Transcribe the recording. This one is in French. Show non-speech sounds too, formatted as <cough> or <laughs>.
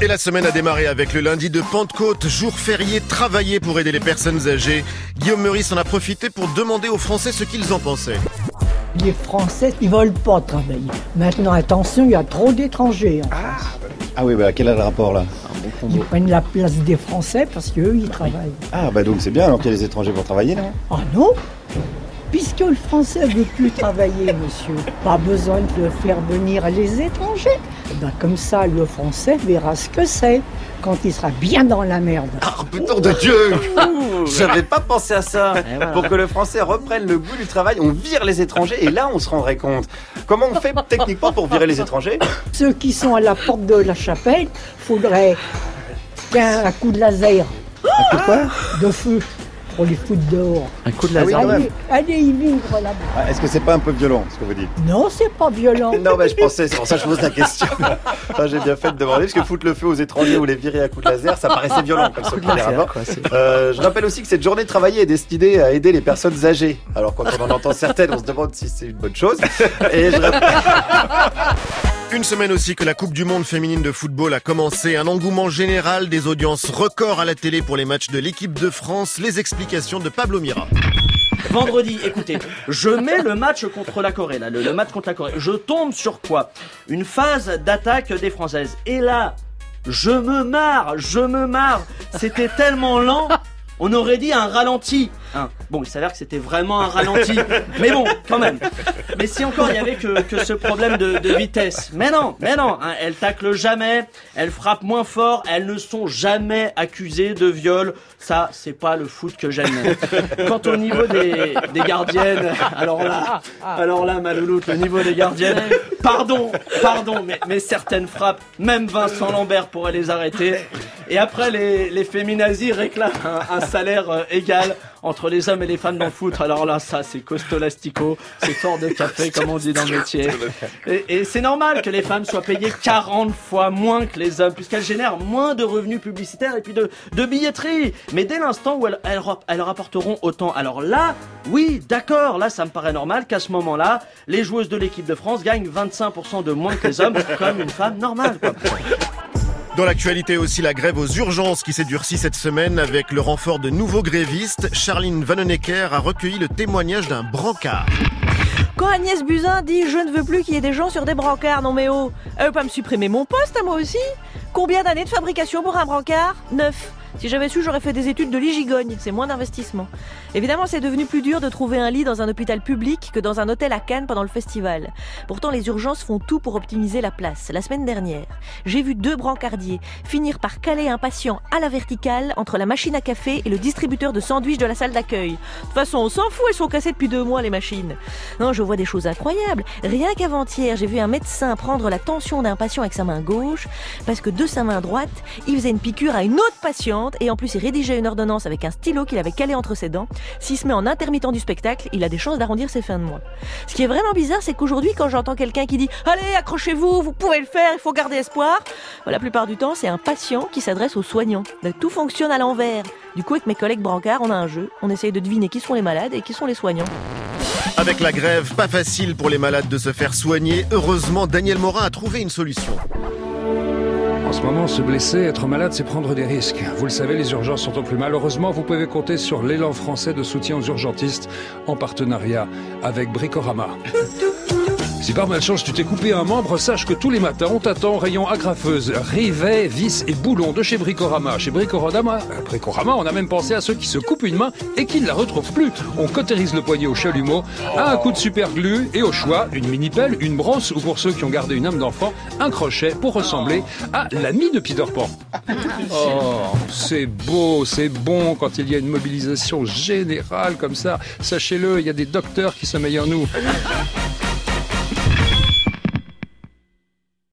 Et la semaine a démarré avec le lundi de Pentecôte, jour férié travaillé pour aider les personnes âgées. Guillaume Meurice en a profité pour demander aux Français ce qu'ils en pensaient. Les Français, ils veulent pas travailler. Maintenant, attention, il y a trop d'étrangers. en France. Ah oui, bah quel est le rapport là Ils prennent la place des Français parce qu'eux, ils travaillent. Ah bah donc c'est bien alors qu'il y a les étrangers pour travailler là Ah non Puisque le Français veut plus travailler, monsieur, pas besoin de faire venir les étrangers. Eh ben, comme ça, le Français verra ce que c'est quand il sera bien dans la merde. Ah putain de Dieu. J'avais pas pensé à ça. Pour que le français reprenne le goût du travail, on vire les étrangers et là on se rendrait compte. Comment on fait techniquement pour virer les étrangers? Ceux qui sont à la porte de la chapelle, faudrait qu'un coup de laser, Un coup de quoi? De feu, pour les foutre dehors. Un coup de Ah oui, laser. quand même. Allez, allez y vivre là-bas. Ah, Est-ce que c'est pas un peu violent ce que vous dites? Non, c'est pas violent. <laughs> Non mais je pensais, c'est pour ça que je pose la question. Ah, J'ai bien fait de demander, parce que foutre le feu aux étrangers ou les virer à coups de laser, ça paraissait violent comme ça. Euh, je rappelle aussi que cette journée travaillée est destinée à aider les personnes âgées. Alors quand on en entend certaines, on se demande si c'est une bonne chose. Et je rappelle- Une semaine aussi que la Coupe du Monde féminine de football a commencé, un engouement général, des audiences records à la télé pour les matchs de l'équipe de France, les explications de Pablo Mira. Vendredi, écoutez, je mets le match contre la Corée, là, le, le match contre la Corée. Je tombe sur quoi? Une phase d'attaque des Françaises. Et là, je me marre, je me marre. C'était tellement lent. On aurait dit un ralenti. Hein. Bon, il s'avère que c'était vraiment un ralenti. <laughs> Mais bon, quand même. Mais si encore il y avait que, que ce problème de, de vitesse. Mais non, mais non. hein, elles taclent jamais. Elles frappent moins fort. Elles ne sont jamais accusées de viol. Ça, c'est pas le foot que j'aime. Quant au niveau des, des gardiennes, alors là, alors là, ma louloute, le niveau des gardiennes, pardon, pardon, mais, mais certaines frappent, même Vincent Lambert pourrait les arrêter. Et après, les, les féminazis réclament un, un salaire euh, égal entre les hommes et les femmes le foot. Alors là, ça, c'est costolastico, c'est fort de café, comme on dit dans le métier. Et, c'est normal que les femmes soient payées 40 fois moins que les hommes, puisqu'elles génèrent moins de revenus publicitaires et puis de, billetterie. Mais dès l'instant où elles, elles rapporteront autant, alors là, oui, d'accord, là, ça me paraît normal qu'à ce moment-là, les joueuses de l'équipe de France gagnent 25% de moins que les hommes, comme une femme normale. Quoi. Dans l'actualité aussi, la grève aux urgences qui s'est durcie cette semaine avec le renfort de nouveaux grévistes. Charline Vanhoenacker a recueilli le témoignage d'un brancard. Quand Agnès Buzyn dit je ne veux plus qu'il y ait des gens sur des brancards, non mais oh, elle veut pas me supprimer mon poste à moi aussi Combien d'années de fabrication pour un brancard? Neuf. Si j'avais su, j'aurais fait des études de l'igigogne, c'est moins d'investissement. Évidemment, c'est devenu plus dur de trouver un lit dans un hôpital public que dans un hôtel à Cannes pendant le festival. Pourtant, les urgences font tout pour optimiser la place. La semaine dernière, j'ai vu deux brancardiers finir par caler un patient à la verticale entre la machine à café et le distributeur de sandwich de la salle d'accueil. De toute façon, on s'en fout, elles sont cassées depuis deux mois, les machines. Non, je vois des choses incroyables. Rien qu'avant-hier, j'ai vu un médecin prendre la tension d'un patient avec sa main gauche, parce que de sa main droite, il faisait une piqûre à une autre patiente, et en plus il rédigeait une ordonnance avec un stylo qu'il avait calé entre ses dents. S'il se met en intermittent du spectacle, il a des chances d'arrondir ses fins de mois. Ce qui est vraiment bizarre, c'est qu'aujourd'hui, quand j'entends quelqu'un qui dit Allez, accrochez-vous, vous pouvez le faire, il faut garder espoir, bah, la plupart du temps, c'est un patient qui s'adresse aux soignants. Donc, tout fonctionne à l'envers. Du coup, avec mes collègues brancards, on a un jeu. On essaye de deviner qui sont les malades et qui sont les soignants. Avec la grève, pas facile pour les malades de se faire soigner. Heureusement, Daniel Morin a trouvé une solution. En ce moment, se blesser, être malade, c'est prendre des risques. Vous le savez, les urgences sont au plus mal. Heureusement, vous pouvez compter sur l'élan français de soutien aux urgentistes en partenariat avec Bricorama. Si par malchance tu t'es coupé un membre, sache que tous les matins on t'attend au rayon agrafeuse, rivets, vis et boulons de chez Bricorama. Chez Bricorama, euh, Bricorama, on a même pensé à ceux qui se coupent une main et qui ne la retrouvent plus. On cautérise le poignet au chalumeau, à un coup de super glue et au choix, une mini pelle, une brosse ou pour ceux qui ont gardé une âme d'enfant, un crochet pour ressembler à l'ami de Peter Pan. <laughs> Oh, c'est beau, c'est bon quand il y a une mobilisation générale comme ça. Sachez-le, il y a des docteurs qui sommeillent en nous. <laughs>